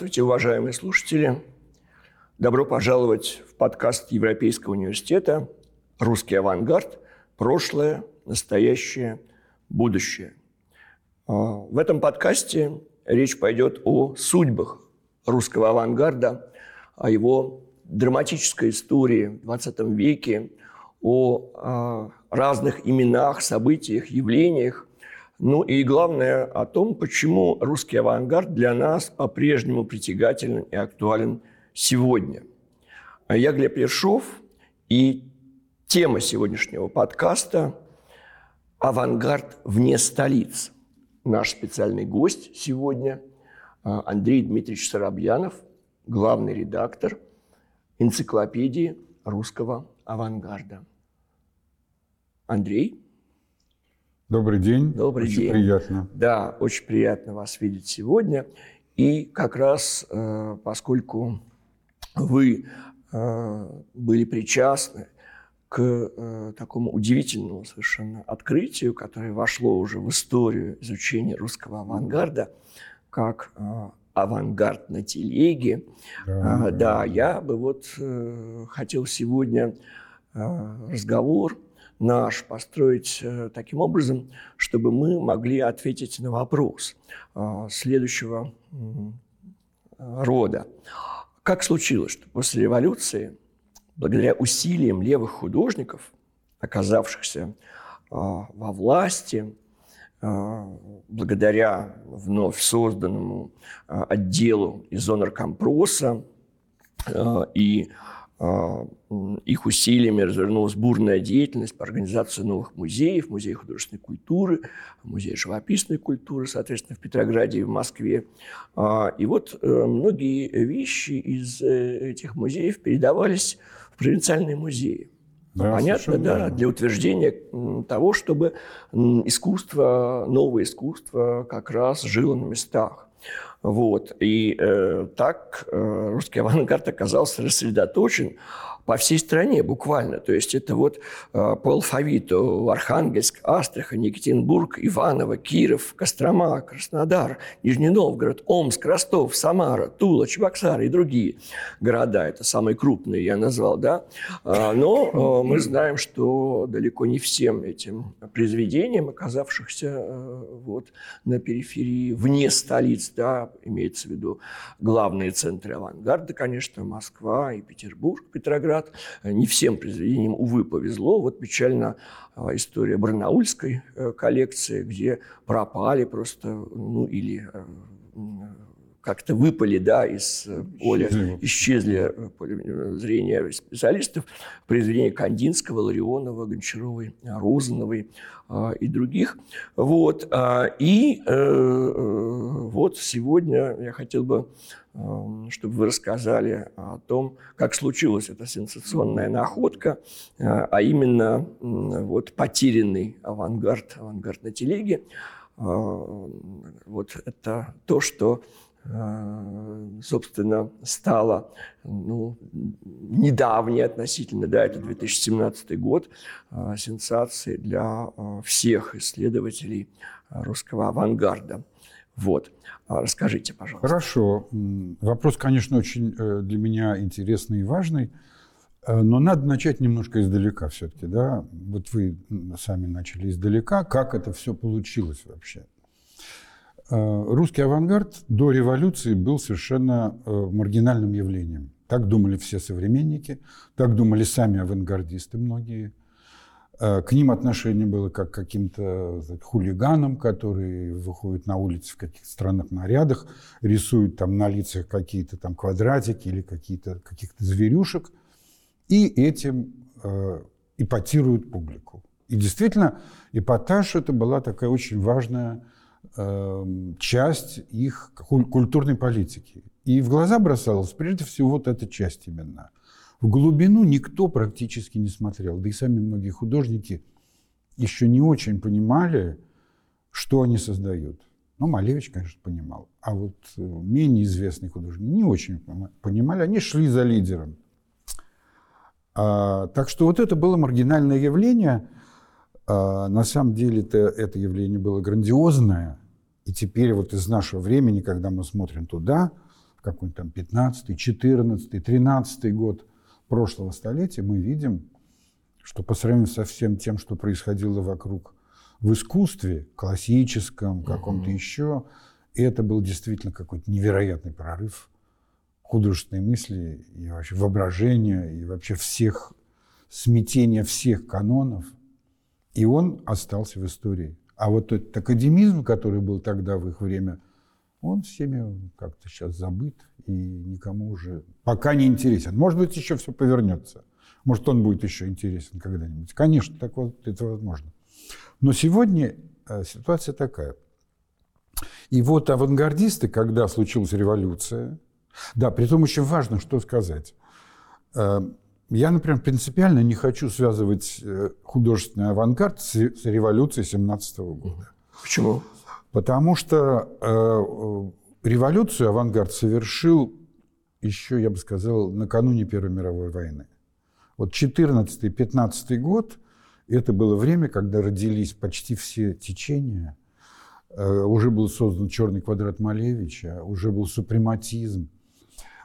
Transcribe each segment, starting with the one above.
Здравствуйте, уважаемые слушатели. Добро пожаловать в подкаст Европейского университета «Русский авангард. Прошлое, настоящее, будущее». А, в этом подкасте речь пойдет о судьбах русского авангарда, о его драматической истории в 20 веке, о а, разных именах, событиях, явлениях, ну и главное о том, почему русский авангард для нас по-прежнему притягателен и актуален сегодня. Я Глеб Ершов, и тема сегодняшнего подкаста – «Авангард вне столиц». Наш специальный гость сегодня – Андрей Дмитриевич Соробьянов, главный редактор энциклопедии русского авангарда. Андрей – Добрый день. Добрый очень день. приятно. Да, очень приятно вас видеть сегодня. И как раз э, поскольку вы э, были причастны к э, такому удивительному совершенно открытию, которое вошло уже в историю изучения русского авангарда, как авангард на телеге. Да, а, да я бы вот хотел сегодня разговор наш построить э, таким образом, чтобы мы могли ответить на вопрос э, следующего рода. Как случилось, что после революции, благодаря усилиям левых художников, оказавшихся э, во власти, благодаря вновь созданному отделу из Компроса и а, их усилиями развернулась бурная деятельность по организации новых музеев, музея художественной культуры, музея живописной культуры, соответственно, в Петрограде и в Москве. А, и вот э, многие вещи из э, этих музеев передавались в провинциальные музеи. Да, Понятно, да, верно. для утверждения того, чтобы искусство, новое искусство как раз жило на местах. Вот. И э, так э, русский авангард оказался рассредоточен по всей стране буквально. То есть это вот э, по алфавиту Архангельск, Астрахань, Екатеринбург, Иваново, Киров, Кострома, Краснодар, Нижний Новгород, Омск, Ростов, Самара, Тула, Чебоксары и другие города. Это самые крупные я назвал, да. А, но э, мы знаем, что далеко не всем этим произведениям, оказавшихся э, вот на периферии, вне столиц, да, имеется в виду главные центры авангарда, конечно, Москва и Петербург, Петроград, Ленинград. Не всем произведениям, увы, повезло. Вот печально а, история барнаульской э, коллекции, где пропали просто, ну или э, как-то выпали да, из э, поля, исчезли поля зрения специалистов, произведения Кандинского, Ларионова, Гончаровой, Розановой а, и других. Вот. А, и вот сегодня я хотел бы чтобы вы рассказали о том, как случилась эта сенсационная находка, а, а именно вот потерянный авангард, авангард на телеге. А, вот это то, что а, собственно, стало ну, недавней относительно, да, это 2017 год, сенсацией для всех исследователей русского авангарда. Вот. А, расскажите, пожалуйста. Хорошо. Вопрос, конечно, очень э, для меня интересный и важный. Э, но надо начать немножко издалека все-таки, да? Вот вы сами начали издалека. Как это все получилось вообще? Э, русский авангард до революции был совершенно маргинальным явлением. Так думали все современники, так думали сами авангардисты многие. Э, к ним отношение было как к каким-то хулиганам, которые выходят на улицы в каких-то странных нарядах, рисуют там на лицах какие-то там квадратики или какие-то, каких-то зверюшек, и этим э, ипотируют публику. И действительно, эпатаж это была такая очень важная э, часть их культурной политики. И в глаза бросалась прежде всего вот эта часть именно – в глубину никто практически не смотрел. Да и сами многие художники еще не очень понимали, что они создают. Ну, Малевич, конечно, понимал. А вот э, менее известные художники не очень понимали. Они шли за лидером. А, так что вот это было маргинальное явление. А, на самом деле это, это явление было грандиозное. И теперь вот из нашего времени, когда мы смотрим туда, какой-нибудь там 15 14 13 год прошлого столетия, мы видим, что по сравнению со всем тем, что происходило вокруг в искусстве, классическом, каком-то еще, это был действительно какой-то невероятный прорыв художественной мысли и вообще воображения, и вообще всех, смятения всех канонов. И он остался в истории. А вот этот академизм, который был тогда в их время, он всеми как-то сейчас забыт и никому уже пока не интересен. Может быть, еще все повернется. Может, он будет еще интересен когда-нибудь. Конечно, так вот это возможно. Но сегодня э, ситуация такая. И вот авангардисты, когда случилась революция, да, при том очень важно, что сказать. Э, я, например, принципиально не хочу связывать э, художественный авангард с революцией 17 года. Почему? Потому что революцию авангард совершил еще, я бы сказал, накануне Первой мировой войны. Вот 14-15 год – это было время, когда родились почти все течения. Э, уже был создан черный квадрат Малевича, уже был супрематизм,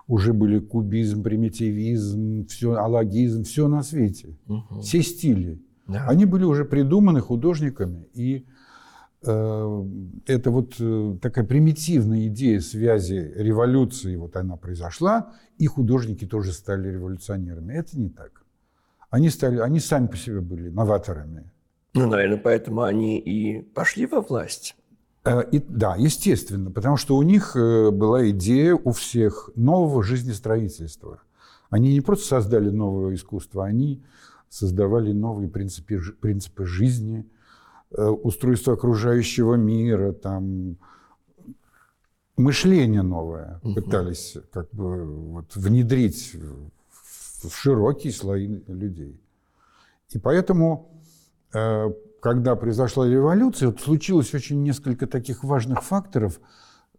уже были кубизм, примитивизм, все, алогизм, все на свете. Угу. Все стили. Да. Они были уже придуманы художниками. И это вот э, такая примитивная идея связи революции, вот она произошла, и художники тоже стали революционерами. Это не так. Они, стали, они сами по себе были новаторами. Ну, наверное, поэтому они и пошли во власть. Э, и, да, естественно, потому что у них э, была идея у всех нового жизнестроительства. Они не просто создали новое искусство, они создавали новые принципы, принципы жизни, э, устройство окружающего мира, там, мышление новое угу. пытались как бы вот, внедрить в широкие слои людей. И поэтому, э, когда произошла революция, вот случилось очень несколько таких важных факторов,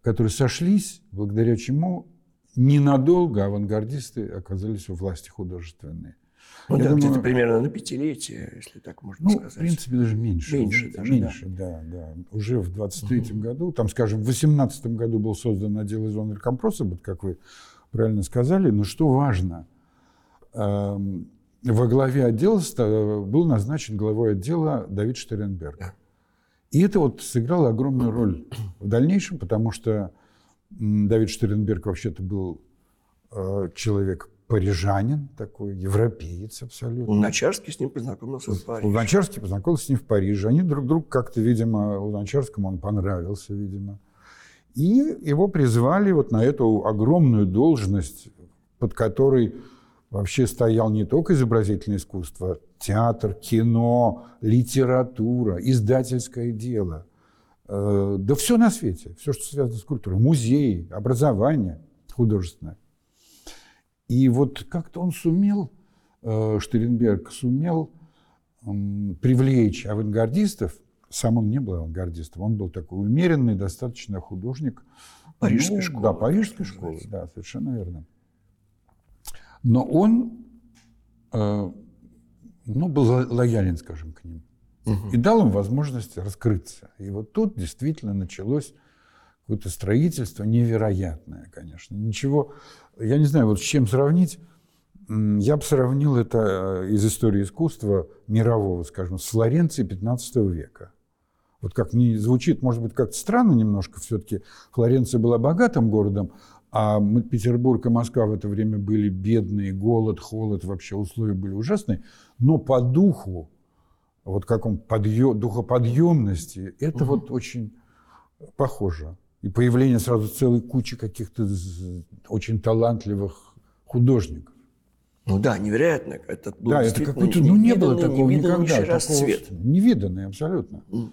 которые сошлись, благодаря чему ненадолго авангардисты оказались у власти художественной. Ну, да, где-то примерно на пятилетие, если так можно ну, сказать. в принципе, даже меньше. Меньше даже, Меньше, да. да, да. Уже в 23-м угу. году, там, скажем, в 18-м году был создан отдел изонер компроса, вот как вы правильно сказали. Но что важно – Эм, во главе отдела был назначен главой отдела Давид Штеренберг. И это вот сыграло огромную роль в дальнейшем, потому что Давид Штеренберг вообще-то был э, человек парижанин такой, европеец абсолютно. Луначарский с ним познакомился в Париже. Луначарский познакомился с ним в Париже. Они друг другу как-то, видимо, Луначарскому он понравился, видимо. И его призвали вот на эту огромную должность, под которой вообще стоял не только изобразительное искусство, театр, кино, литература, издательское дело. Э, да все на свете, все, что связано с культурой. Музеи, образование художественное. И вот как-то он сумел, э, Штеренберг сумел привлечь авангардистов, сам он не был авангардистом, он был такой умеренный достаточно художник. Парижской ну, школы. Да, парижской школы, да, совершенно верно. Но он э, ну, был лоялен, скажем, к ним. Угу. И дал им возможность раскрыться. И вот тут действительно началось какое-то строительство невероятное, конечно. Ничего, я не знаю, вот с чем сравнить. Я бы сравнил это э, из истории искусства мирового, скажем, с Флоренцией 15 века. Вот как не звучит, может быть, как-то странно немножко, все-таки Флоренция была богатым городом, а Петербург и Москва в это время были бедные, голод, холод, вообще условия были ужасные. Но по духу, вот каком подъем, духоподъемности, это угу. вот очень похоже. И появление сразу целой кучи каких-то очень талантливых художников. Ну да, невероятно. Это был да, это какой-то, ну не было такого никогда. Расцвет. Такого, невиданный абсолютно. Mm.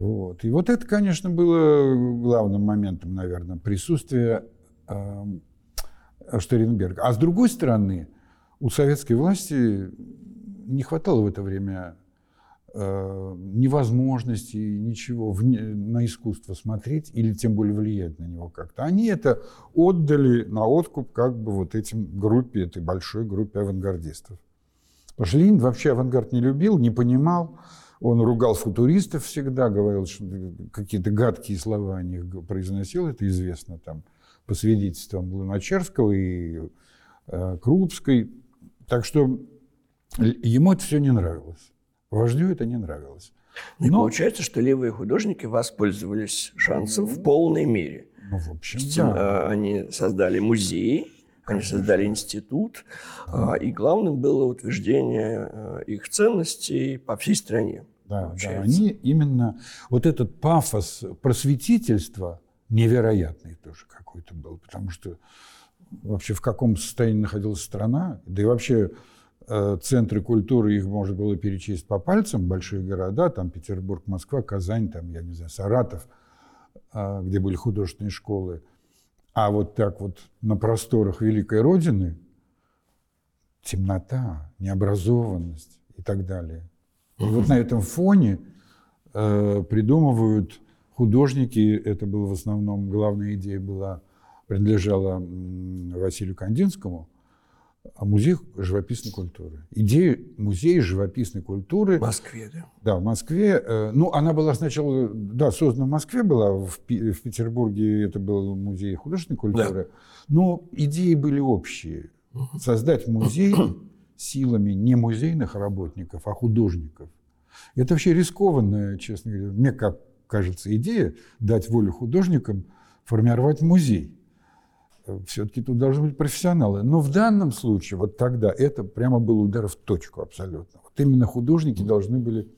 Вот. И вот это, конечно, было главным моментом, наверное, присутствия Эм, Штеренберга. А с другой стороны, у советской власти не хватало в это время э, ни возможности, ничего на искусство смотреть или тем более влиять на него как-то. Они это отдали на откуп как бы вот этим группе, этой большой группе авангардистов. Потому что Ленин вообще авангард не любил, не понимал. Он ругал футуристов всегда, говорил, что какие-то гадкие слова о них произносил, это известно там по свидетельствам Луначарского и э, Крупской. Так что ему это все не нравилось. Вождю это не нравилось. Ну, Но... И получается, что левые художники воспользовались шансом в полной мере. Ну, в общем, да. Э, они создали музей, они создали институт, а, и главным было утверждение э, их ценностей по всей стране. Да, да, они именно вот этот пафос просветительства невероятный тоже какой-то был, потому что вообще в каком состоянии находилась страна, да и вообще э, центры культуры, их можно было перечесть по пальцам, большие города, там Петербург, Москва, Казань, там, я не знаю, Саратов, э, где были художественные школы. А вот так вот на просторах Великой Родины темнота, необразованность и так далее. И вот на этом фоне э, придумывают художники, это было в основном, главная идея была, принадлежала Василию Кандинскому, а музей живописной культуры. Идея музея живописной культуры. В Москве, да? Да, в Москве. Э, ну, она была сначала, да, создана в Москве была, в, в Петербурге это был музей художественной культуры. Да. Но идеи были общие. Создать музей силами не музейных работников, а художников. Это вообще рискованная, честно говоря, мне как кажется, идея дать волю художникам формировать музей все-таки тут должны быть профессионалы. Но в данном случае, вот тогда, это прямо был удар в точку абсолютно. Вот именно художники должны были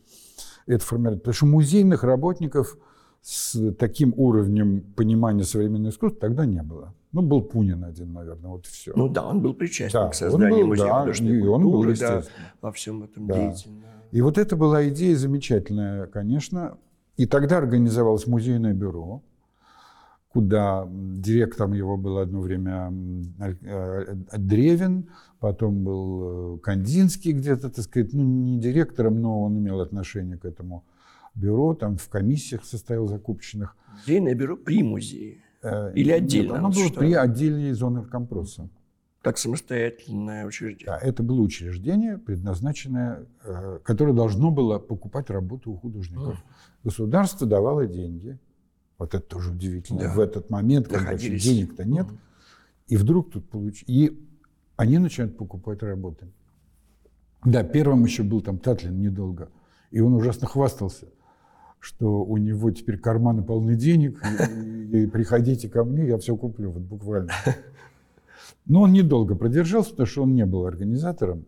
это формировать. Потому что музейных работников с таким уровнем понимания современного искусства тогда не было. Ну, был Пунин один, наверное, вот и все. Ну да, он был причастен да, к созданию был, музея да, художественной и он культуры, был, да, во всем этом да. деятельно. И вот это была идея замечательная, конечно. И тогда организовалось музейное бюро, куда директором его был одно время э, Древин, потом был э, Кандинский где-то, так сказать, ну, не директором, но он имел отношение к этому бюро, там в комиссиях состоял закупочных. Музейное бюро при музее? Э, Или отдельно? Нет, оно было что? при отдельной зоны компроса. Как самостоятельное учреждение? Да, это было учреждение, предназначенное, которое должно было покупать работу у художников. Государство давало деньги, вот это тоже удивительно. Да. В этот момент, когда денег-то нет, угу. и вдруг тут получили. И они начинают покупать работы. Да, первым еще был там Татлин недолго. И он ужасно хвастался, что у него теперь карманы полны денег, и, и приходите ко мне, я все куплю, вот буквально. Но он недолго продержался, потому что он не был организатором.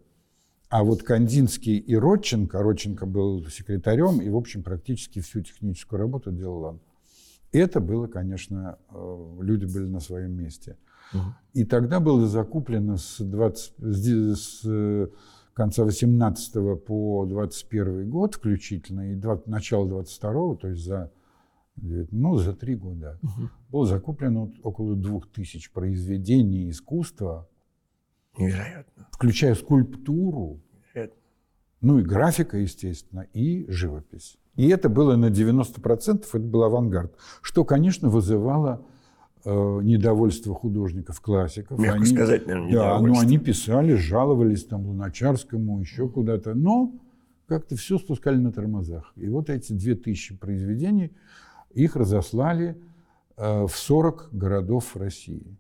А вот Кандинский и Родченко, Родченко был секретарем, и, в общем, практически всю техническую работу делал он. Это было, конечно, э, люди были на своем месте. Угу. И тогда было закуплено с, 20, с э, конца 18 по 21 год включительно, и 20, начало 22 то есть за, ну, за три года, угу. было закуплено около двух тысяч произведений искусства. Невероятно. Включая скульптуру, Невероятно. ну и графика, естественно, и живопись. И это было на 90%, это был авангард. Что, конечно, вызывало э, недовольство художников-классиков. Мягко они, сказать, наверное, Да, но они писали, жаловались там Луначарскому, еще куда-то. Но как-то все спускали на тормозах. И вот эти 2000 произведений, их разослали э, в 40 городов России.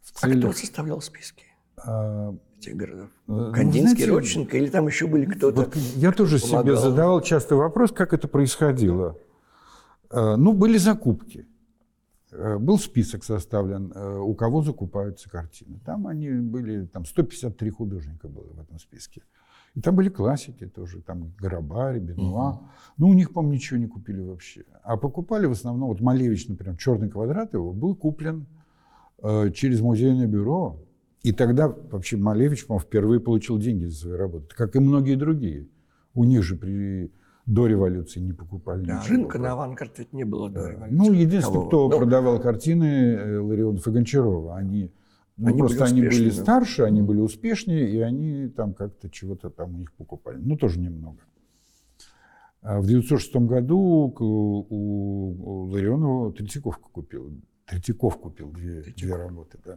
В целях... А кто составлял списки? А, этих городов? Э, Кандинский, Знаете, Родченко или там еще были кто-то? Вот я тоже помогал? себе задавал часто вопрос, как это происходило. Э, ну, были закупки. Э, был список составлен, у кого закупаются картины. Там они были, там 153 художника было в этом списке. И там были классики тоже, там Гарабари, Бенуа. Угу. Ну, у них, по-моему, ничего не купили вообще. А покупали в основном, вот Малевич, например, «Черный квадрат» его был куплен э, через музейное бюро и тогда вообще Малевич, по впервые получил деньги за свои работы, как и многие другие. У них же при до революции не покупали да, ничего. Рынка на авангард ведь не было до революции. Ну, единственное, кто Но... продавал картины, э, Ларионов и Гончарова. Они, ну, они просто были они были старше, они были успешнее, и они там как-то чего-то там у них покупали. Ну, тоже немного. А в 1906 году у, у Ларионова Третьяковка купил. Третьяков купил две, две работы, да.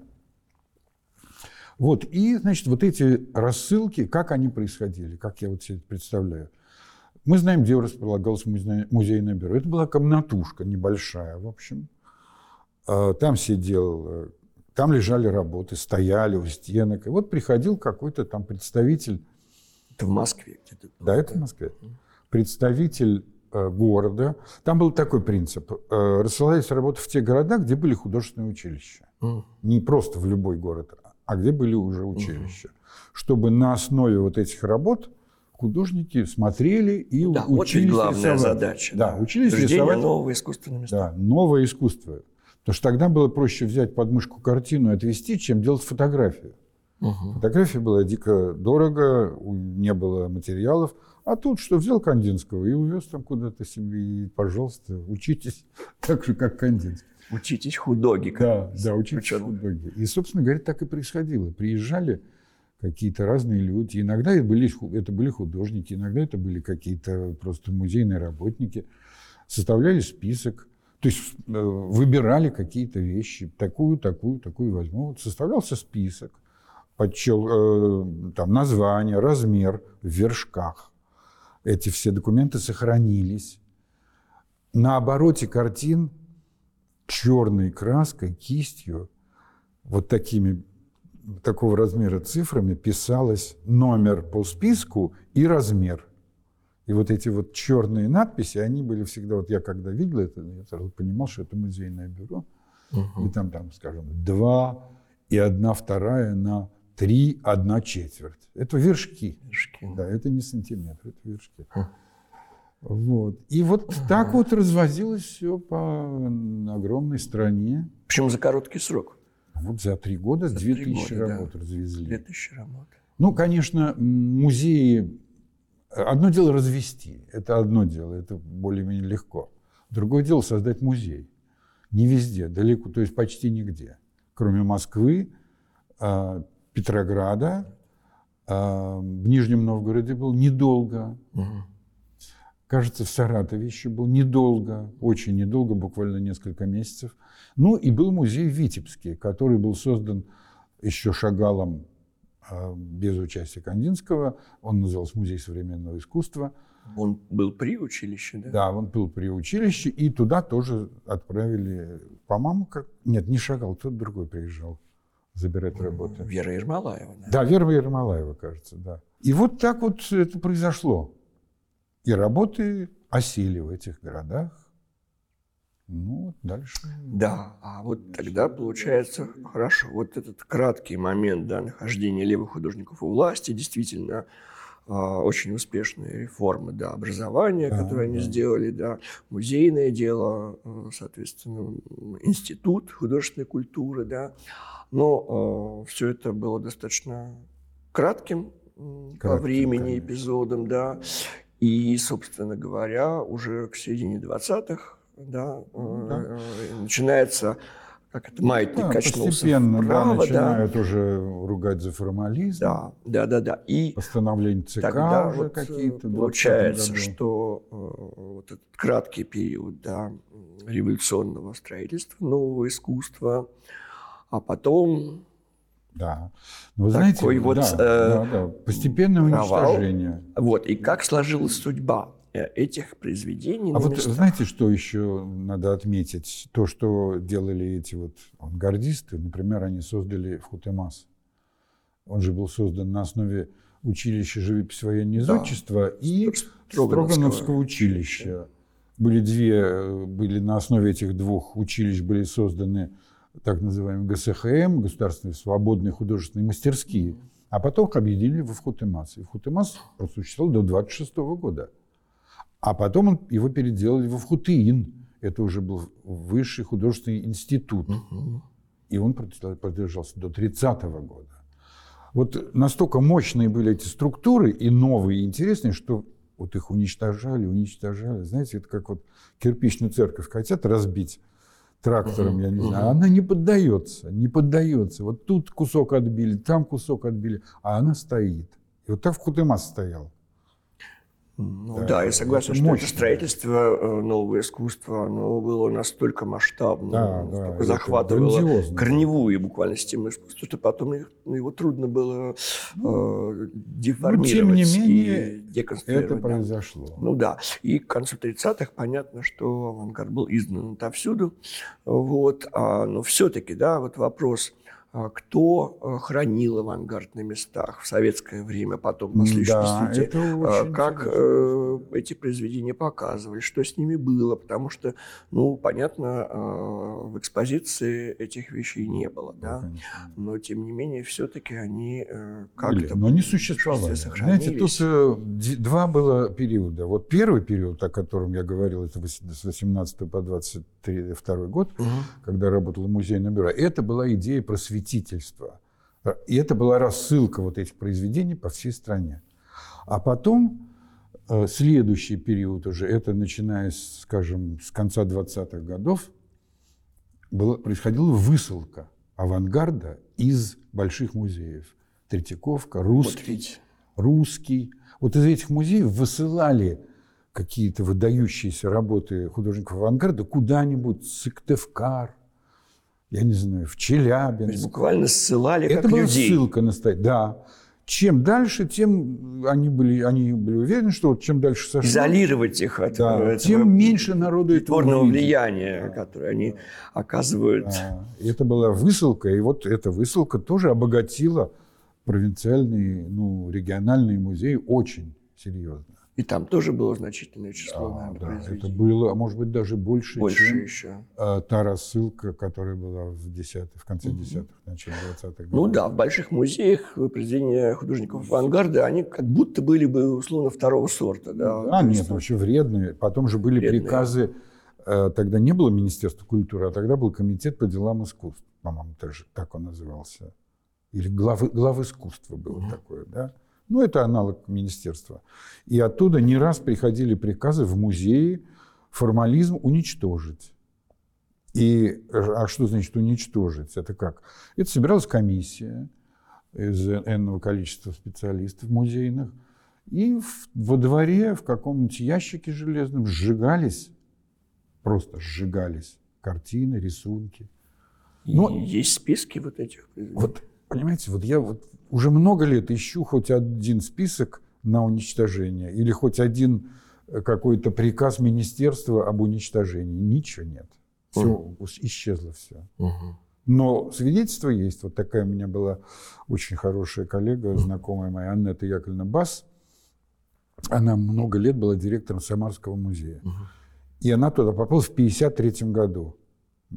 Вот, и, значит, вот эти рассылки, как они происходили, как я вот себе это представляю. Мы знаем, где располагалось музейное бюро. Это была комнатушка небольшая, в общем. э, там сидел, э, там лежали работы, стояли у стенок. И вот приходил какой-то там представитель. Это в Москве где-то. Да, это в Москве. Представитель э, города. Там был такой принцип. Э, рассылались работы в те города, где были художественные училища. Не просто в любой город, а где были уже училища. Чтобы на основе вот этих работ художники смотрели и Да, учились ведь главная рисовать. задача. Да, учились Рождение рисовать нового искусственного места. да, новое искусство. Потому что тогда было проще взять под мышку картину и отвести, чем делать фотографию. Мгм. Фотография была дико дорого, не было материалов. А тут что, взял Кандинского и увез там куда-то себе, и, пожалуйста, учитесь так же, как Кандинский. Учитесь худоги. Да, да, учитесь худоги. И, собственно говоря, так и происходило. Приезжали какие-то разные люди. Иногда это были, это были художники, иногда это были какие-то просто музейные работники. Составляли список, то есть э, выбирали какие-то вещи. Такую, такую, такую возьму. Вот составлялся список, подчел, э, там, название, размер в вершках. Эти все документы сохранились. На обороте картин черной краской, кистью, вот такими, такого размера цифрами писалось номер по списку и размер. И вот эти вот черные надписи, они были всегда, вот я когда видел это, я сразу понимал, что это музейное бюро. Мгм. И там, там, скажем, два и одна вторая на три, одна четверть. Это вершки. Вершки. Да, это не сантиметр, это вершки. Хм. Вот. И вот так вот развозилось все по огромной стране. Причем за короткий срок. Вот за три года За 2000 три года, да. работ развезли. 2000 работ. Ну, конечно, музеи... Одно дело развести, это одно дело, это более-менее легко. Другое дело создать музей. Не везде, далеко, то есть почти нигде. Кроме Москвы, а, Петрограда, а, в Нижнем Новгороде был недолго. Мгм. Кажется, в Саратове еще был недолго, очень недолго, буквально несколько месяцев. Ну и был музей в Витебске, который был создан еще Шагалом а, без участия Кандинского. Он назывался «Музей современного искусства». Он был при училище, да? Да, он был при училище, и туда тоже отправили, по-моему, как... Нет, не Шагал, тот другой приезжал забирать работы. Вера Ермолаева. Да? Да, Вера Ермолаева, кажется, да. И вот так вот это произошло. И работы осели в этих городах. Ну, дальше. Да, а вот тогда получается хорошо. Вот этот краткий момент да, нахождения левых художников у власти, действительно а, очень успешные реформы да, образования, Да, которые они да. сделали, да, музейное дело, э, соответственно, институт художественной культуры, да. Но все это было достаточно кратким м, по Кратким, времени конечно. эпизодом, да. И, собственно говоря, уже к середине 20-х, да, да. э, начинается, как это, маятник Да, качнулся постепенно да, вправо, да, начинают уже ругать за формализм. да, да, да, да. И Постановление ЦК тогда уже вот, э, какие-то. в 20-м получается, что э, вот этот краткий период да, революционного строительства, нового искусства, а потом Да. Но вы знаете, Такой вот, да, э, да, да, постепенное провал. уничтожение. вот и как сложилась судьба э, этих произведений. А вот местах. знаете, что еще надо отметить? То, что делали эти вот авангардисты, например, они создали Фхутемас. Он же был создан на основе училища живописи военного Да. и Строгановского Строгановского училища. Были две, э, были на основе этих двух училищ были созданы так называемые ГСХМ, Государственные свободные художественные мастерские, а потом их объединили в Фхутемас. И Фхутемас просуществовал до 26 года. А потом он, его переделали во Фхутеин. Это уже был высший художественный институт. И он продержал- продержался до 30 года. Вот настолько мощные были эти структуры и новые, и интересные, что вот их уничтожали, уничтожали. Знаете, это как вот кирпичную церковь хотят разбить трактором, Мгм, я не мгм. знаю. Она не поддается, не поддается. Вот тут кусок отбили, там кусок отбили, а она стоит. И вот так в Хутемас стоял. Ну да, да я согласен, что мощное. это строительство э, нового искусства, оно было настолько масштабно, да, да, захватывало корневую буквально систему искусства, что потом ну, его трудно было э, деформировать ну, тем не менее, и деконструировать. Это произошло. Ну да, и к концу 30-х понятно, что авангард был изгнан отовсюду, вот, а, но все-таки, да, вот вопрос – кто э, хранил авангард на местах в советское время, потом на да, а, как э, эти произведения показывали, что с ними было, потому что, ну, понятно, а, в экспозиции этих вещей не было, да, да? но тем не менее все-таки они э, как-то... Но они существовали. Знаете, тут два было периода. Вот первый период, о котором я говорил, это с 18 по 22 год, угу. когда работал музейное бюро, это была идея просветления просветительства. И это была рассылка вот этих произведений по всей стране. А потом э, следующий период уже, это начиная, скажем, с конца 20-х годов, было, происходила высылка авангарда из больших музеев. Третьяковка, русский, вот русский. Вот из этих музеев высылали какие-то выдающиеся работы художников авангарда куда-нибудь, Сыктывкар, я не знаю, в Челябинск. То есть буквально ссылали Это как была людей. ссылка на стать, да. Чем дальше, тем они были, они были уверены, что вот чем дальше сошло... Изолировать их от да, этого, тем меньше народу этого влияния, да. которое они оказывают. Да. это была высылка, и вот эта высылка тоже обогатила провинциальные, ну, региональные музеи очень серьезно. И там тоже было значительное число, да, наверное, да, Это было, а может быть, даже больше, больше чем еще. А, та рассылка, которая была в, 10 в конце десятых, начале 20-х годов. Ну да, в больших музеях произведения художников авангарда, они как будто были бы, условно, второго сорта. Да, а, нет, есть... вообще вредные. Потом же были вредные. приказы, э, тогда не было Министерства культуры, а тогда был Комитет по делам искусств, по-моему, тоже так он назывался. Или глав, глав искусства было mm-hmm. такое, да? Ну, это аналог министерства. И оттуда не раз приходили приказы в музеи формализм уничтожить. И, а что значит уничтожить? Это как? Это собиралась комиссия из энного количества специалистов музейных, и в, во дворе в каком-нибудь ящике железном сжигались, просто сжигались картины, рисунки. Но, есть списки вот этих? Вот, понимаете, вот я вот уже много лет ищу хоть один список на уничтожение или хоть один э, какой-то приказ министерства об уничтожении. Ничего нет. Все, угу. исчезло все. Угу. Но свидетельство есть. Вот такая у меня была очень хорошая коллега, знакомая моя, Аннета Яковлевна Бас. Она много лет была директором Самарского музея. Угу. И она туда попала в 1953 году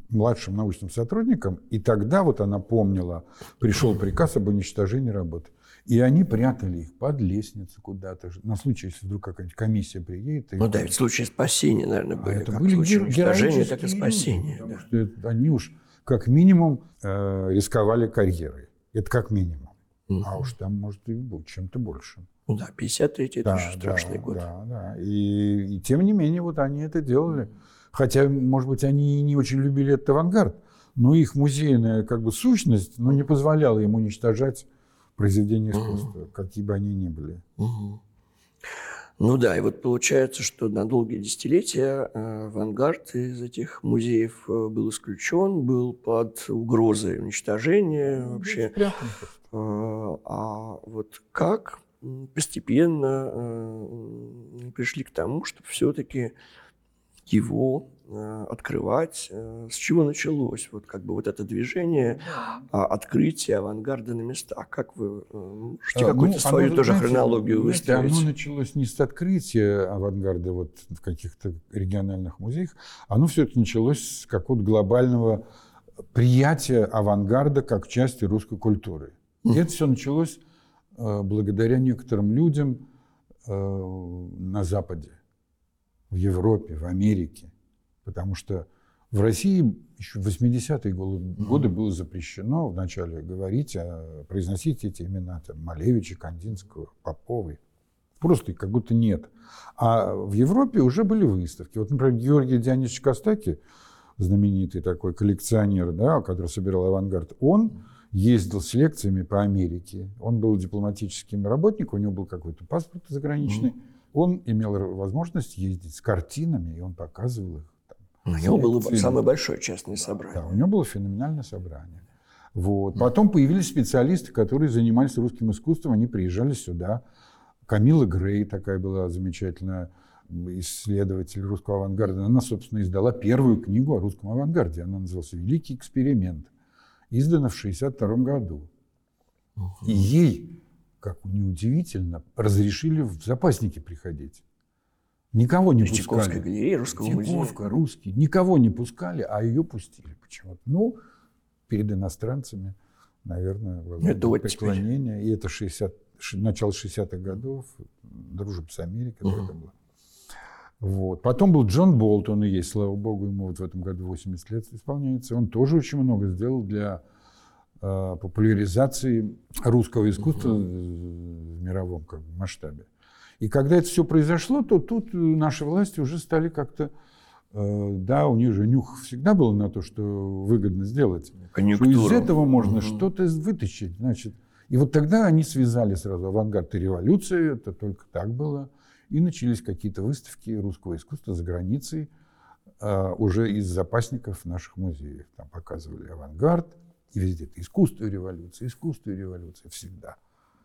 младшим научным сотрудником, и тогда вот она помнила, пришел приказ об уничтожении работы. И они прятали их под лестницу куда-то, на случай, если вдруг какая-нибудь комиссия приедет. И... Ну да, ведь случаи спасения, наверное, были. А это были уничтожения, так и спасения. Люди, потому да. что они уж как минимум э, рисковали карьерой. Это как минимум. Угу. А уж там, может, и будет чем-то больше. Ну да, 53-й да, это очень страшный да, год. Да, да. И, и тем не менее, вот они это делали. Хотя, может быть, они и не очень любили этот авангард, но их музейная как бы сущность ну, не позволяла им уничтожать произведения искусства, угу. какие бы они ни были. Угу. Ну да, и вот получается, что на долгие десятилетия э, авангард из этих музеев э, был исключен, был под угрозой уничтожения ну, вообще. Э, а вот как постепенно пришли к тому, чтобы все-таки его э, открывать. Э, с чего началось вот как бы вот это движение а, открытия авангарда на местах? Как вы э, можете а, какую-то ну, свою оно, тоже знаете, хронологию знаете? Оно началось не с открытия авангарда вот в каких-то региональных музеях, оно все это началось с какого-то глобального приятия авангарда как части русской культуры. И это все началось благодаря некоторым людям на Западе в Европе, в Америке. Потому что в России еще в 80-е годы было запрещено вначале говорить, а произносить эти имена там, Малевича, Кандинского, Поповой. Просто как будто нет. А в Европе уже были выставки. Вот, например, Георгий Дионисович Костаки, знаменитый такой коллекционер, да, который собирал авангард, он ездил с лекциями по Америке. Он был дипломатическим работником, у него был какой-то паспорт заграничный. Mm-hmm он имел возможность ездить с картинами, и он показывал их. Там, у него было фильм. самое большое частное собрание. Да, у него было феноменальное собрание. Вот. Потом появились специалисты, которые занимались русским искусством, они приезжали сюда. Камила Грей такая была замечательная исследователь русского авангарда. Она, собственно, издала первую книгу о русском авангарде. Она называлась «Великий эксперимент», издана в 1962 году. И ей, как неудивительно, разрешили в запасники приходить. Никого не пускали. галерея Русского Третьяковка, музея. русский. Никого не пускали, а ее пустили почему-то. Ну, перед иностранцами, наверное, это преклонение. Вот и это 60, начало 60-х годов, дружба с Америкой. Угу. Это было. Вот. Потом был Джон Болт, он и есть, слава богу, ему вот в этом году 80 лет исполняется. Он тоже очень много сделал для популяризации русского искусства в мировом как бы, масштабе. И когда это все произошло, то тут наши власти уже стали как-то Э, да, у них же нюх всегда был на то, что выгодно сделать. Что из этого можно угу. что-то вытащить. Значит. И вот тогда они связали сразу авангард и революцию, это только так было. И начались какие-то выставки русского искусства за границей, э, уже из запасников наших музеев. Там показывали авангард, и везде это искусство и революция, искусство и революция, всегда.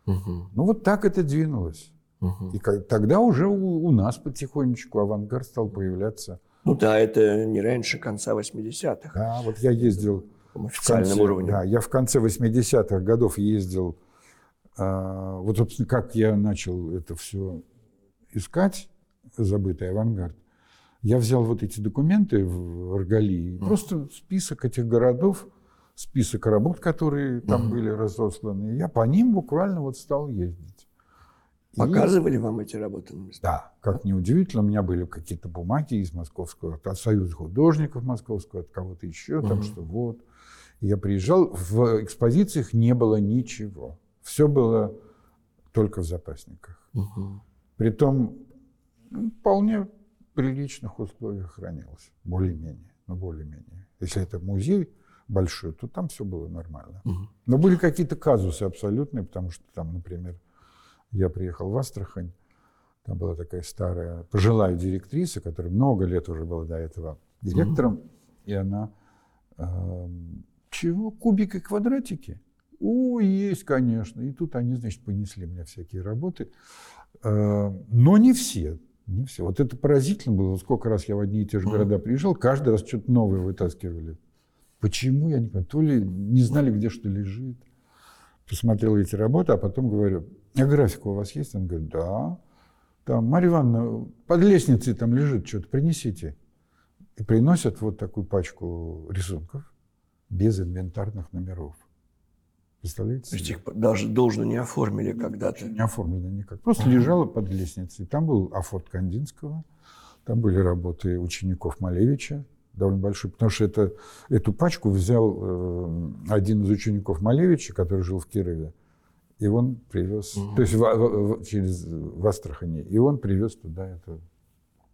Угу. Ну вот так это двинулось. Угу. И тогда уже у, у нас потихонечку авангард стал появляться ну да, это не раньше конца 80-х. Да, вот я ездил... В официальном конце, уровне. Да, я в конце 80-х годов ездил... Э, вот, собственно, как я начал это все искать, забытый авангард, я взял вот эти документы в Аргалии, mm. просто список этих городов, список работ, которые там mm. были разосланы. Я по ним буквально вот стал ездить. Показывали и... вам эти работы? Да, как неудивительно, у меня были какие-то бумаги из Московского, от Союза художников Московского, от кого-то еще, угу. там что вот. я приезжал, в экспозициях не было ничего. Все было только в запасниках. Угу. Притом ну, вполне приличных условиях хранилось, более-менее, ну более-менее. Если это музей большой, то там все было нормально. Угу. Но были какие-то казусы абсолютные, потому что там, например, я приехал в Астрахань, там была такая старая пожилая директриса, которая много лет уже была до этого директором, mm-hmm. и она, э, чего, кубики, квадратики? О, есть, конечно. И тут они, значит, понесли мне всякие работы. Э, но не все. Не все. Вот это поразительно было. Сколько раз я в одни и те же города приезжал, каждый раз что-то новое вытаскивали. Почему, я не понимаю. То ли не знали, где что лежит. Посмотрел эти работы, а потом говорю, а графика у вас есть? Он говорит, да. Там, Марья Ивановна, под лестницей там лежит что-то, принесите. И приносят вот такую пачку рисунков без инвентарных номеров. Представляете? То есть их даже должно не оформили когда-то? Не оформлено никак. Просто ага. лежало под лестницей. Там был афорт Кандинского, там были работы учеников Малевича, довольно большой, потому что это, эту пачку взял э, один из учеников Малевича, который жил в Кирове, и он привез, угу. то есть в, в, через в Астрахани, и он привез туда эту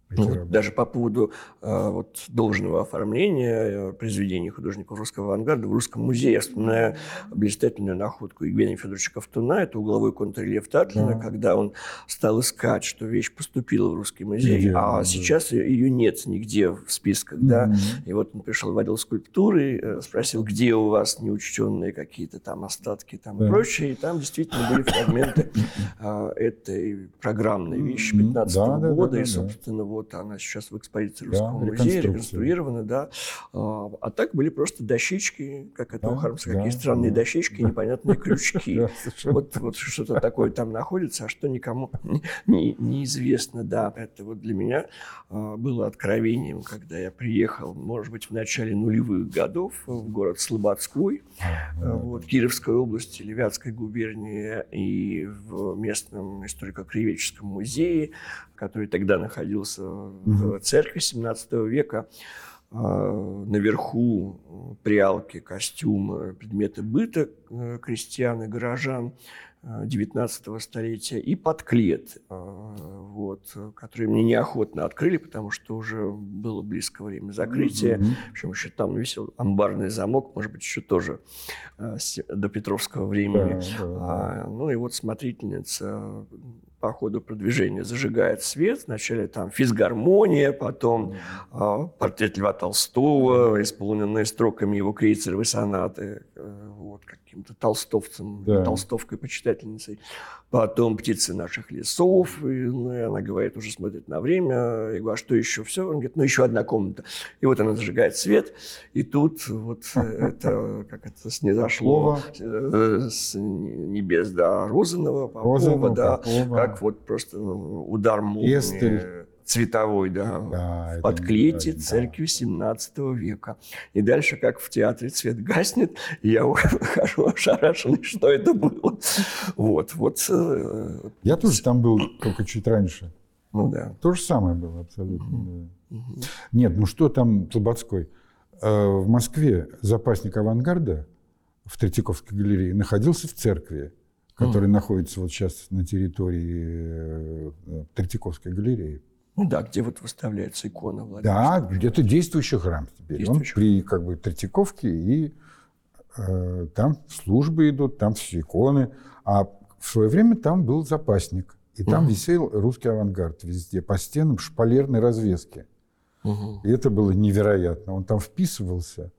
ну, даже по поводу э, вот, должного оформления э, произведений художников русского авангарда в Русском музее. Я вспоминаю блистательную находку Евгения Федоровича Ковтуна, это угловой контррельеф Татлина, да. когда он стал искать, что вещь поступила в Русский музей, Где, а да. сейчас ее нет нигде в списках. Mm-hmm. Да? И вот он пришел в отдел скульптуры, э, спросил, где у вас неучтенные какие-то там остатки там да. и прочее, и там действительно были фрагменты э, этой программной вещи 15 -го да, года, да, да, и, собственно, да вот она сейчас в экспозиции Русского да, музея, реконструирована, да. А, а так были просто дощечки, как это да, у Хармса, да, какие странные да, дощечки, да. непонятные крючки. Вот, вот что-то такое там находится, а что никому не, неизвестно, да. Это вот для меня а, было откровением, когда я приехал, может быть, в начале нулевых годов в город Слободской, а, вот, Кировской области, Левятской губернии и в местном историко-краеведческом музее, который тогда находился в церкви 17 века. А, наверху прялки, костюмы, предметы быта э, крестьян и горожан 19 э, столетия и подклет, э, вот, который мне неохотно открыли, потому что уже было близко время закрытия. Mm-hmm. Причем еще там висел амбарный замок, может быть, еще тоже до Петровского времени. Yeah. А, ну и вот смотрительница по ходу продвижения зажигает свет. Вначале там физгармония, потом э, портрет Льва Толстого, исполненный строками его крейцеровой сонаты, э, вот, каким-то толстовцем, да. толстовкой, почитательницей. Потом «Птицы наших лесов», и, ну, она говорит, уже смотрит на время, я говорю, а что еще? Все, он говорит, ну, еще одна комната. И вот она зажигает свет, и тут вот это, как это снизошло э, с небес до Розанова, Попова, да, как вот просто ну, удар молнии цветовой, да, да подклете да, церкви 17 века. И дальше, как в театре цвет гаснет, я хожу ошарашенный, что это было. Вот, вот. Э, я тоже там был, только чуть раньше. Ну да. То же самое было абсолютно. Угу. Да. Угу. Нет, ну что там Слободской? Э, в Москве запасник авангарда в Третьяковской галерее находился в церкви, которая mm. находится вот сейчас на территории э, Третьяковской галереи. Ну да, где вот выставляется икона Владимира. Да, где-то действующий храм теперь. Действующий. Он при как бы Третьяковке, и э, там службы идут, там все иконы. А в свое время там был запасник. И там угу. висел русский авангард везде, по стенам шпалерной развески. Угу. И это было невероятно. Он там вписывался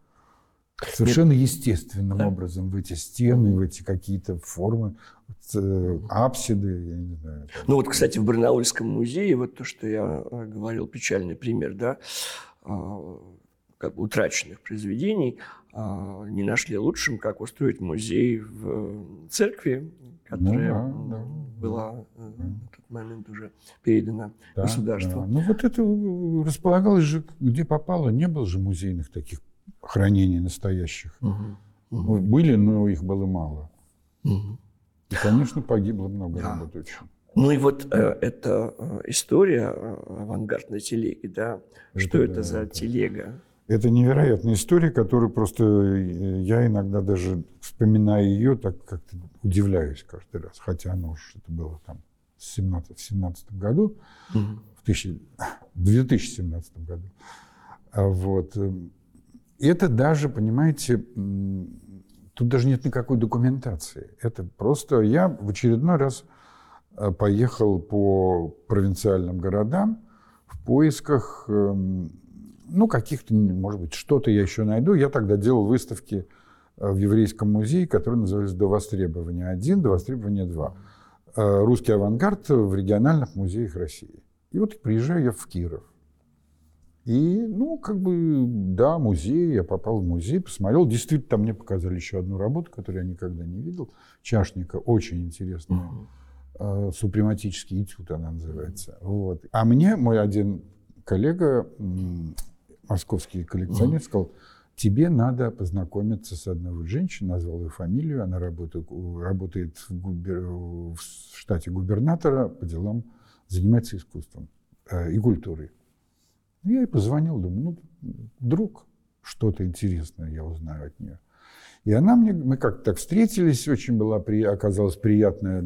совершенно Нет. естественным да. образом в эти стены, в эти какие-то формы, э, апсиды, я не знаю. Ну вот, кстати, в Барнаульском музее, вот то, что я э, говорил, печальный пример, да, а, как бы утраченных произведений, а, не нашли лучшим, как устроить музей в церкви, которая ну, да, да, была да. Э, в тот момент уже передана да, государству. Да. Ну вот это располагалось же, где попало, не было же музейных таких хранений настоящих. Угу. Угу. Были, но их было мало. Угу. И, конечно, погибло много да. работ очень. Ну и вот э, эта э, история э, авангардной телеги, да, это, что это да, за это. телега? Это невероятная история, которую просто э, я иногда даже, вспоминая ее, так как-то удивляюсь каждый раз. Хотя оно уж это было там в 17, в 17 году, угу. в, тысячи, в 2017 году. А вот. Это даже, понимаете, тут даже нет никакой документации. Это просто я в очередной раз э, поехал по провинциальным городам в поисках, эм, ну, каких-то, может быть, что-то я еще найду. Я тогда делал выставки э, в Еврейском музее, которые назывались «До востребования 1», «До востребования 2». Э, Русский авангард в региональных музеях России. И вот приезжаю я в Киров. И, ну, как бы, да, музей, я попал в музей, посмотрел. Действительно, там мне показали еще одну работу, которую я никогда не видел. Чашника, очень интересная. Uh-huh. Супрематический этюд она называется. Вот. А мне мой один коллега, московский коллекционер, uh-huh. сказал, тебе надо познакомиться с одной женщиной, назвал ее фамилию, она работает, работает в, губер... в штате губернатора по делам, занимается искусством э, и культурой. Ну, я ей позвонил, думаю, ну, вдруг что-то интересное я узнаю от нее. И она мне, мы как-то так встретились, очень была, при, оказалась приятная,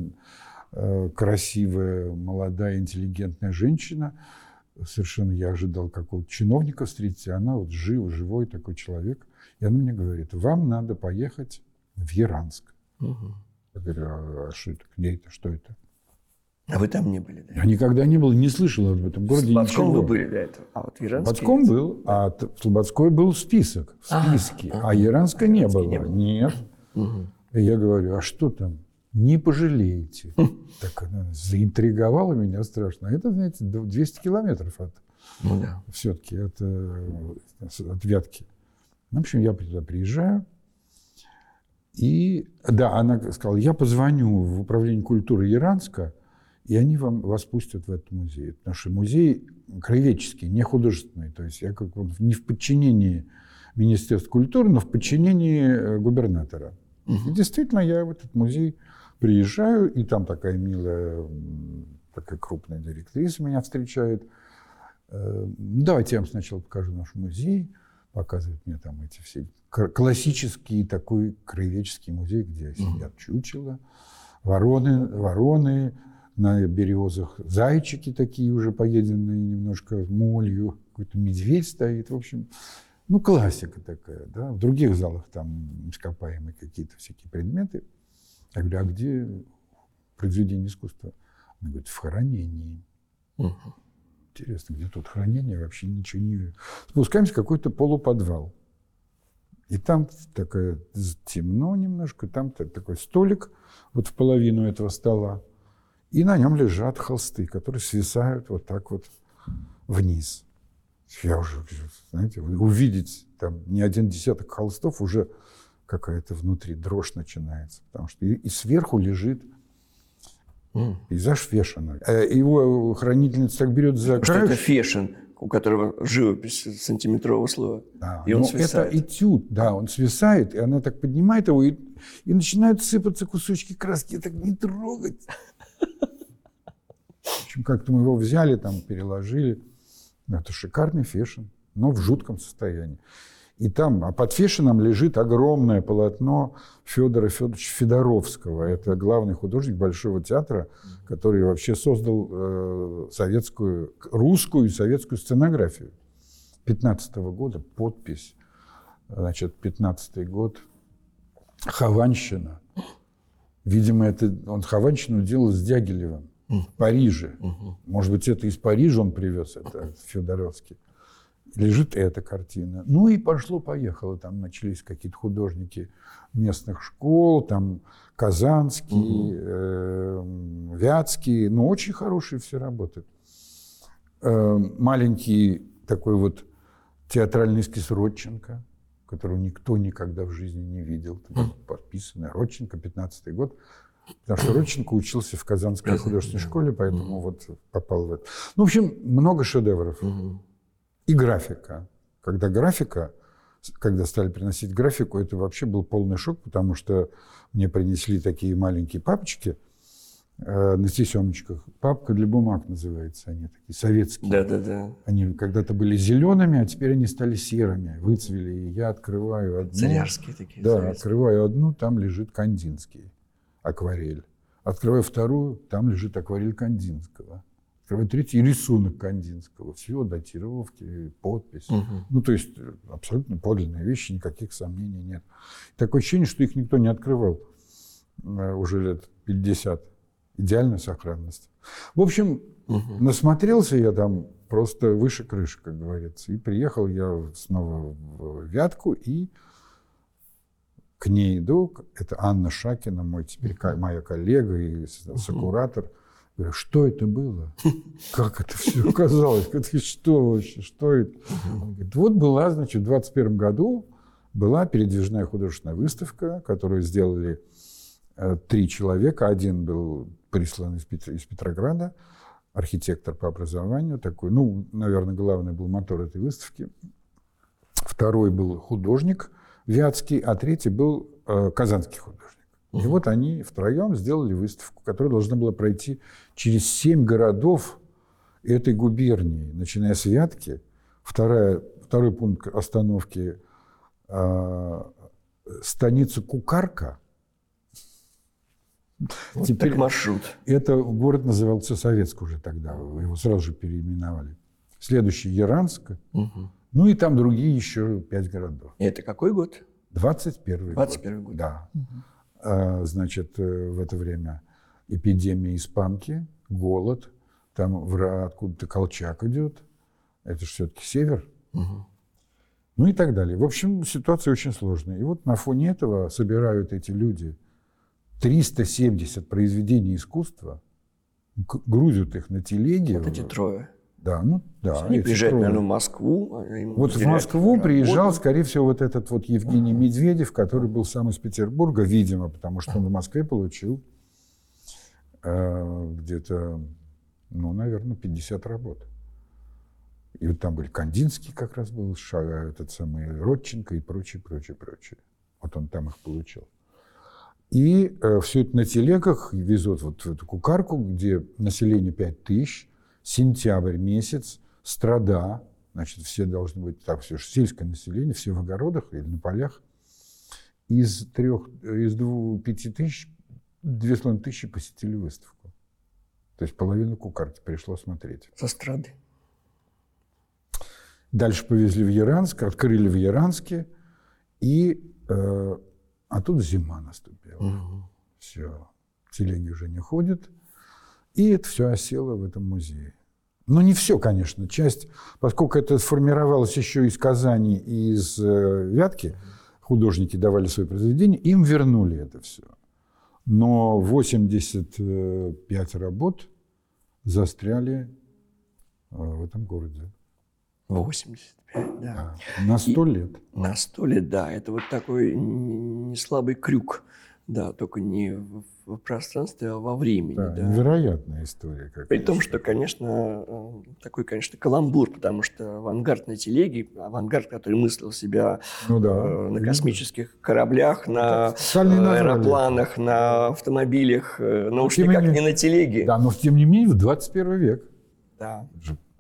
э, красивая, молодая, интеллигентная женщина. Совершенно я ожидал какого-то чиновника встретить, а она вот жив, живой такой человек. И она мне говорит, вам надо поехать в Яранск. Угу. Я говорю, а, а что это, где это, что это? А вы там не были, да? Я никогда не был, не слышал об этом городе В Слободском вы были до этого, а вот в Яранске... Слободском был, а в Слободской был список, в списке, а, а Яранска не было. не было. Нет. Угу. И я говорю, а что там? Не пожалеете. Так она заинтриговала меня страшно. А это, знаете, 200 километров от... Ну, да. Все-таки от, от Вятки. В общем, я туда приезжаю. И, да, она сказала, я позвоню в управление культуры Яранска, и они вам, вас пустят в этот музей. Потому что музей краеведческий, не художественный. То есть я как он не в подчинении Министерства культуры, но в подчинении э, губернатора. Угу. И действительно, я в этот музей приезжаю, и там такая милая, такая крупная директриса меня встречает. Э, «Ну, давайте я вам сначала покажу наш музей. Показывает мне там эти все классический такой краеведческий музей, где сидят чучела, вороны, вороны, на березах, зайчики такие уже поеденные немножко молью, какой-то медведь стоит, в общем, ну, классика такая, да. В других залах там ископаемые какие-то всякие предметы. Я говорю, а где произведение искусства? Она говорит, в хранении. Мгм. Интересно, где тут хранение, вообще ничего не вижу. Спускаемся в какой-то полуподвал. И там такое темно немножко, там та- такой столик вот в половину этого стола. И на нем лежат холсты, которые свисают вот так вот вниз. Я уже, знаете, увидеть там не один десяток холстов, уже какая-то внутри дрожь начинается. Потому что и, и сверху лежит М. пейзаж Фешина. Э, Его хранительница так берет за Потому что это край. Фешин, у которого живопись сантиметрового слоя. Да, И он но свисает. это этюд, да, он свисает, и она так поднимает его, и, и начинают сыпаться кусочки краски. Так не трогать. В общем, как-то мы его взяли, там, переложили. Ну, Это шикарный фешин, но в жутком состоянии. И там, а под фешином лежит огромное полотно Федора Федоровича Федоровского. Это главный художник Большого театра, который вообще создал э, советскую, русскую и советскую сценографию. 15 года подпись, значит, 15 год, Хованщина. Видимо, это он Хованщину делал с Дягилевым в Париже. Может быть, это из Парижа он привез, это Федоровский. Лежит эта картина. Ну и пошло-поехало. Там начались какие-то художники местных школ, там Казанский, э, Вятский. Ну, очень хорошие все работы. Э, маленький такой вот театральный эскиз Родченко, которого никто никогда в жизни не видел. Там Подписанный Родченко, 15 год. Потому что Родченко учился в Казанской художественной школе, поэтому вот попал в это. Ну, в общем, много шедевров. И графика. Когда графика, когда стали приносить графику, это вообще был полный шок, потому что мне принесли такие маленькие папочки на тесемочках. Папка для бумаг называется они, такие советские. Да-да-да. Они когда-то были зелеными, а теперь они стали серыми, выцвели. И я открываю одну. Царярские такие. Да, советские. открываю одну, там лежит Кандинский, акварель. Открываю вторую, там лежит акварель Кандинского. Открываю третью, и рисунок Кандинского. Все, датировки, подпись. Мгм. Ну, то есть э, абсолютно подлинные вещи, никаких сомнений нет. Такое ощущение, что их никто не открывал э, уже лет 50. Идеальная сохранность. В общем, Мгм. насмотрелся я там просто выше крыши, как говорится. И приехал я снова в Вятку и к ней иду. Это Анна Шакина, мой теперь моя коллега и сокуратор. Говорю, что это было? Как это все оказалось? Это что вообще? Что это? Он говорит, вот была, значит, в 21 году была передвижная художественная выставка, которую сделали э, три человека. Один был прислан из, Петр- из Петрограда, архитектор по образованию такой. Ну, наверное, главный был мотор этой выставки. Второй был художник Вятский, а третий был э, казанский художник. И вот они втроем сделали выставку, которая должна была пройти через семь городов этой губернии, начиная с Вятки. Вторая, второй пункт остановки э, станица Кукарка. Вот Теперь- так маршрут. Это город назывался Советск уже тогда, его сразу же переименовали. Следующий Яранск, Мгм. ну и там другие еще пять городов. И Это какой год? 21 21 год. Да. А, значит, э, в это время эпидемия испанки, голод, там откуда-то Колчак идет. Это же все-таки север. Мгм. Ну и так далее. В общем, ситуация очень сложная. И вот на фоне этого собирают эти люди 370 произведений искусства, грузят их на телеге. Вот эти трое. Да, ну да. Они приезжают, трое. наверное, в Москву. Вот в Москву работу. приезжал, скорее всего, вот этот вот Евгений Медведев, который был сам из Петербурга, видимо, потому что он в Москве получил э, где-то, ну, наверное, 50 работ. И вот там были Кандинский как раз был, Ша- этот самый Родченко и прочее, прочее, прочее. Вот он там их получил. И все это на телегах везут вот в эту кукарку, где население 5 тысяч, сентябрь месяц, страда, значит, все должны быть, так, все же сельское население, все в огородах или на полях. Из трех, из двух, пяти тысяч, две с половиной тысячи посетили выставку. То есть половина кукарки пришло смотреть. Со страды. Дальше повезли в Яранск, открыли в Яранске, и э, а тут зима наступила. Мгм. Все, телеги уже не ходят. И это все осело в этом музее. Но не все, конечно. Часть, поскольку это сформировалось еще из Казани и из э, Вятки, художники давали свои произведения, им вернули это все. Но 85 работ застряли э, в этом городе. 85, да. На сто лет. На сто лет, да. Это вот такой не слабый крюк. Да, только не в, пространстве, а во времени. Да, Да, невероятная история. Как При том, что, конечно, э, такой, конечно, каламбур, потому что авангард на телеге, авангард, который мыслил себя Ну да. э, на космических кораблях, на и э, аэропланах, на автомобилях, э, но уж тем не никак менее- не на телеге. Да, но тем не менее в 21 век. Да.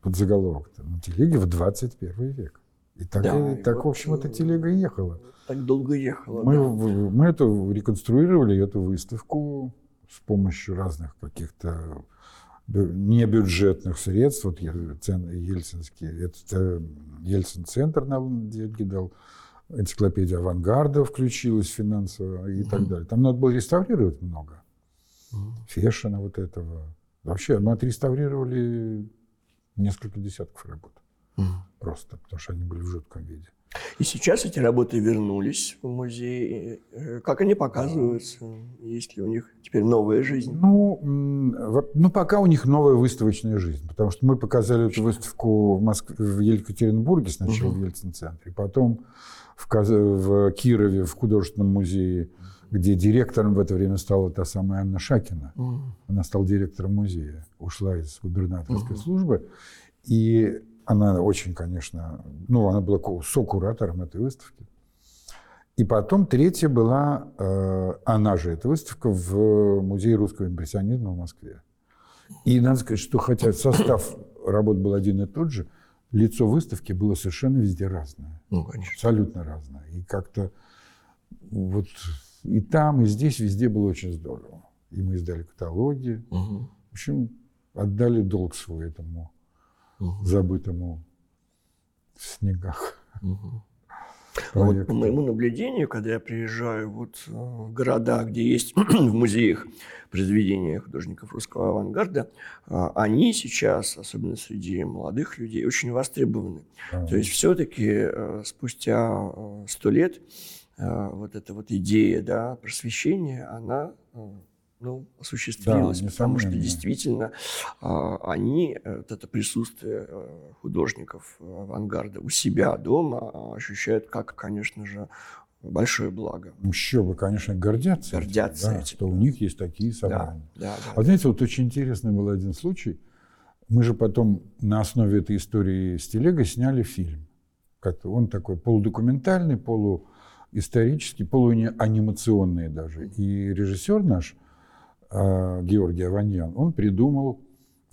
Это же подзаголовок-то. На телеге в 21 век. И так, Да, и так вот, в общем, эта э, телега ехала. Так долго ехала. Мы, да. мы эту реконструировали, эту выставку с помощью разных каких-то бю- небюджетных средств. Вот Ельцинский, это э, Ельцин-центр нам деньги дал, энциклопедия авангарда включилась финансово и так далее. Там надо было реставрировать много. Фешина вот этого. Вообще мы отреставрировали несколько десятков работ. Мгм. Просто, потому что они были в жутком виде. И сейчас эти работы вернулись в музей. Э, Как они показываются? Есть ли у них теперь новая жизнь? Ну, ну, пока у них новая выставочная жизнь, потому что мы показали эту выставку в, Москве, в Екатеринбурге сначала в Ельцин-центре, потом в, Каз- в Кирове в художественном музее, где директором в это время стала та самая Анна Шакина. Мгм. Она стала директором музея, ушла из губернаторской службы. И она очень, конечно, ну, она была сокуратором этой выставки. И потом третья была, э, она же, эта выставка в Музее русского импрессионизма в Москве. И надо сказать, что хотя состав работ был один и тот же, лицо выставки было совершенно везде разное. Ну, конечно. Абсолютно разное. И как-то вот и там, и здесь, везде было очень здорово. И мы издали каталоги. Мгм. В общем, отдали долг свой этому Мгм. забытому в снегах. Мгм. Вот по моему наблюдению, когда я приезжаю вот э, в города, где есть в музеях произведения художников русского авангарда, а, они сейчас, особенно среди молодых людей, очень востребованы. Да. То есть все-таки спустя э, сто лет э, вот эта вот идея да, просвещения, она э, ну, осуществилась, Да, потому что действительно а, они, э, вот это присутствие э, художников авангарда у себя дома ощущают как, конечно же, большое благо. Еще бы, конечно, гордятся. этим, Гордятся да, этим, что да. у них есть такие Да, собрания. да, А да. знаете, вот очень интересный был один случай. Мы же потом на основе этой истории с телегой сняли фильм. Как-то он такой полудокументальный, полуисторический, полуанимационный даже. И режиссер наш, а, Георгий Аваньян, он придумал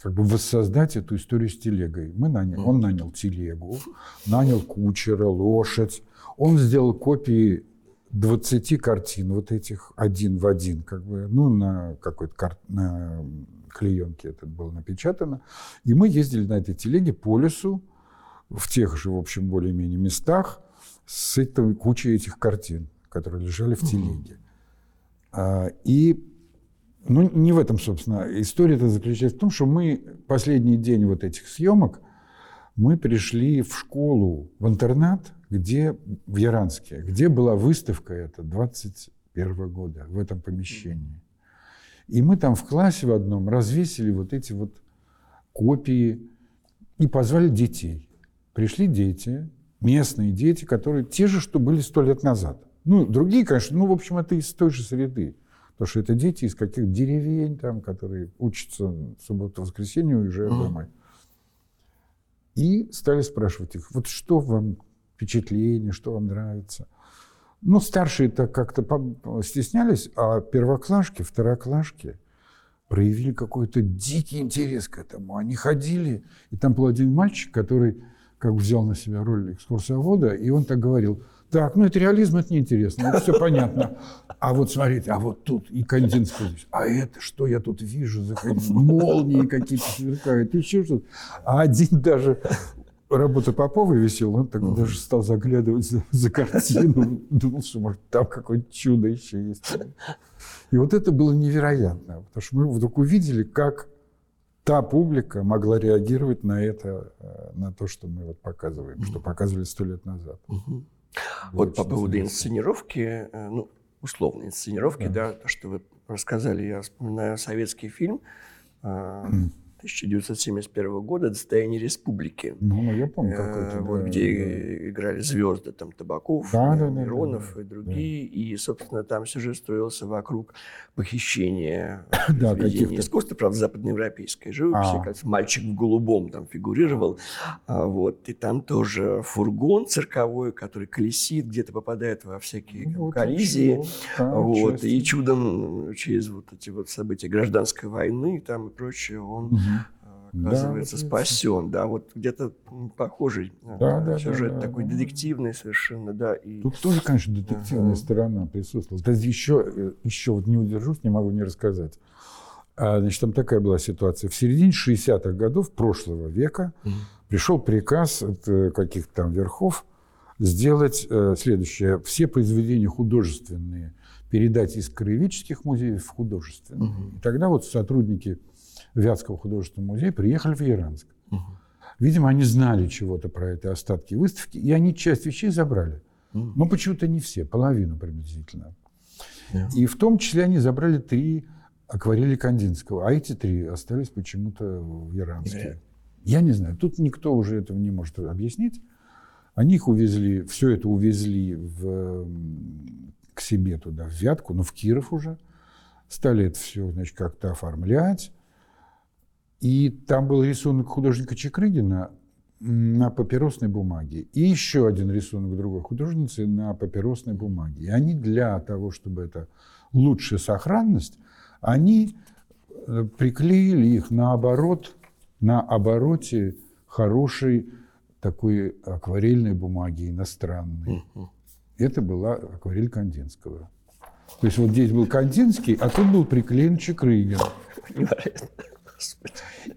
как бы воссоздать эту историю с телегой. Мы нанял, он нанял телегу, нанял кучера, лошадь. Он сделал копии 20 картин вот этих один в один, как бы, ну, на какой-то кар- на клеенке это было напечатано. И мы ездили на этой телеге по лесу, в тех же, в общем, более-менее местах, с этой кучей этих картин, которые лежали в телеге. А, И ну, не в этом, собственно. История-то заключается в том, что мы последний день вот этих съемок мы пришли в школу, в интернат, где в Яранске, где была выставка эта 21 года в этом помещении. И мы там в классе в одном развесили вот эти вот копии и позвали детей. Пришли дети, местные дети, которые те же, что были сто лет назад. Ну, другие, конечно, ну, в общем, это из той же среды. Потому что это дети из каких-то деревень, там, которые учатся в субботу-воскресенье уезжают Мгм. домой. И стали спрашивать их, вот что вам впечатление, что вам нравится. Ну, старшие-то как-то по- стеснялись, а первоклашки, второклашки проявили какой-то дикий интерес к этому. Они ходили, и там был один мальчик, который как бы взял на себя роль экскурсовода, и он так говорил, так, ну это реализм, это неинтересно, это все понятно. А вот смотрите, а вот тут и Кандинский здесь, а это что я тут вижу, молнии какие-то сверкают, еще что-то. А один даже работа Попова висел, он так даже стал заглядывать за, за картину, думал, что может там какое-то чудо еще есть. И вот это было невероятно, потому что мы вдруг увидели, как та публика могла реагировать на это, э, на то, что мы вот показываем, что показывали сто лет назад. Угу. Вот по поводу инсценировки, э, ну, условной инсценировки, да. да, то, что вы рассказали, я вспоминаю советский фильм, mm. 1971 года «Достояние республики». Ну, ну я помню, как это. Вот, да, где да. играли звезды, там, Табаков, да, да, Миронов да, да, и другие. Да. И, собственно, там сюжет строился вокруг похищения да, произведений искусства, правда, западноевропейской живописи. А. Как мальчик в голубом там фигурировал. А, вот, и там тоже фургон цирковой, который колесит, где-то попадает во всякие ну, вот коллизии. Да, вот, и чудом через вот эти вот события гражданской войны там и прочее он угу оказывается, да, спасен. Да, вот где-то похожий да, да, сюжет да, такой да, детективный совершенно, да. И... Тут тоже, конечно, детективная uh-huh. сторона присутствовала. Есть еще, э, еще вот не удержусь, не могу не рассказать. А, значит, там такая была ситуация. В середине 60-х годов прошлого века uh-huh. пришел приказ от э, каких-то там верхов сделать э, следующее. Все произведения художественные передать из краеведческих музеев в художественные. Uh-huh. И тогда вот сотрудники Вятского художественного музея приехали в Яранск. Угу. Видимо, они знали чего-то про эти остатки выставки, и они часть вещей забрали. Угу. Но почему-то не все, половину приблизительно. Yeah. И в том числе они забрали три акварели Кандинского, а эти три остались почему-то в Яранске. Yeah. Я не знаю, тут никто уже этого не может объяснить. Они их увезли, все это увезли в, к себе туда, в Вятку, но в Киров уже. Стали это все, значит, как-то оформлять. И там был рисунок художника Чекрыгина на папиросной бумаге. И еще один рисунок другой художницы на папиросной бумаге. И они для того, чтобы это лучшая сохранность, они э, приклеили их наоборот, на обороте хорошей такой акварельной бумаги иностранной. Это была акварель Кандинского. То есть вот здесь был Кандинский, а тут был приклеен Чекрыгин.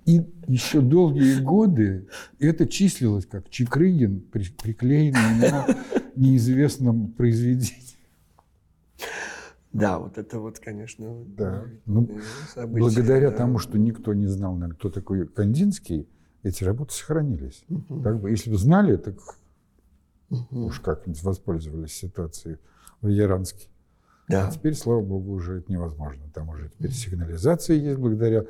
И еще долгие годы это числилось как Чикрыгин, приклеенный на неизвестном произведении. Да, вот это вот, конечно, да. ну, событие, благодаря да. тому, что никто не знал, наверное, кто такой Кандинский, эти работы сохранились. Угу. Как бы, если бы знали, так угу. уж как-нибудь воспользовались ситуацией в Яранске. Да. А теперь, слава богу, уже это невозможно. Там уже теперь сигнализация есть благодаря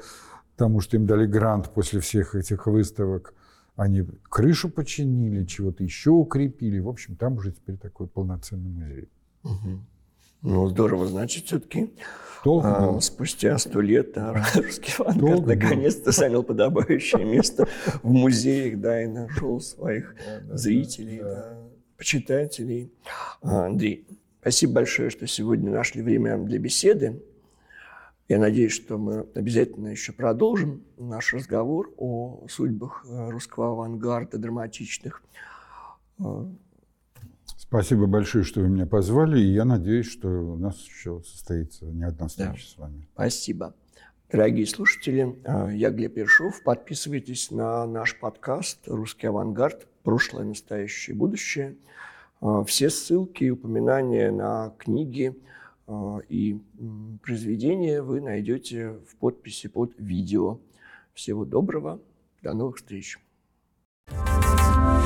тому, что им дали грант после всех этих выставок. Они крышу починили, чего-то еще укрепили. В общем, там уже теперь такой полноценный музей. Угу. Ну, здорово, значит, все-таки а, спустя сто лет да, русский авангард наконец-то занял подобающее место в музеях, да, и нашел своих зрителей, да, почитателей. А, Андрей, спасибо большое, что сегодня нашли время для беседы. Я надеюсь, что мы обязательно еще продолжим наш разговор о судьбах э, русского авангарда драматичных. Э, Спасибо большое, что вы меня позвали, и я надеюсь, что у нас еще состоится не одна встреча да. с вами. Спасибо. Дорогие слушатели, э, я Глеб Ершов. Подписывайтесь на наш подкаст «Русский авангард. Прошлое, настоящее, будущее». Все ссылки и упоминания на книги – а, и произведение вы найдете в подписи под видео. Всего доброго, до новых встреч! thank you